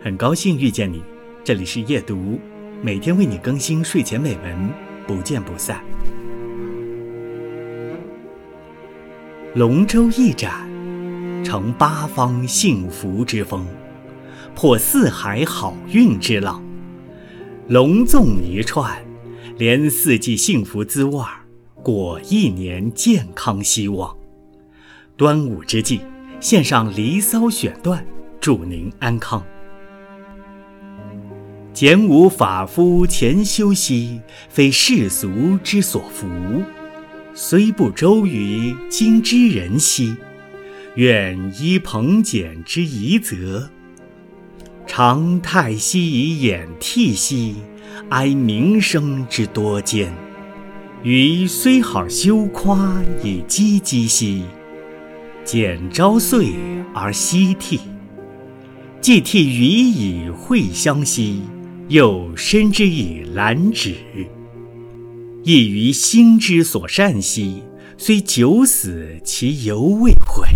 很高兴遇见你，这里是夜读，每天为你更新睡前美文，不见不散。龙舟一展，成八方幸福之风，破四海好运之浪。龙纵一串，连四季幸福滋味儿，过一年健康希望。端午之际，献上《离骚》选段，祝您安康。简吾法夫前修兮，非世俗之所服；虽不周于今之人兮，愿依彭简之遗则。常太息以掩涕兮，哀民生之多艰；余虽好修夸以积积兮，简朝岁而夕涕。既涕予以会乡兮。又深之以兰芷，亦于心之所善兮，虽九死其犹未悔。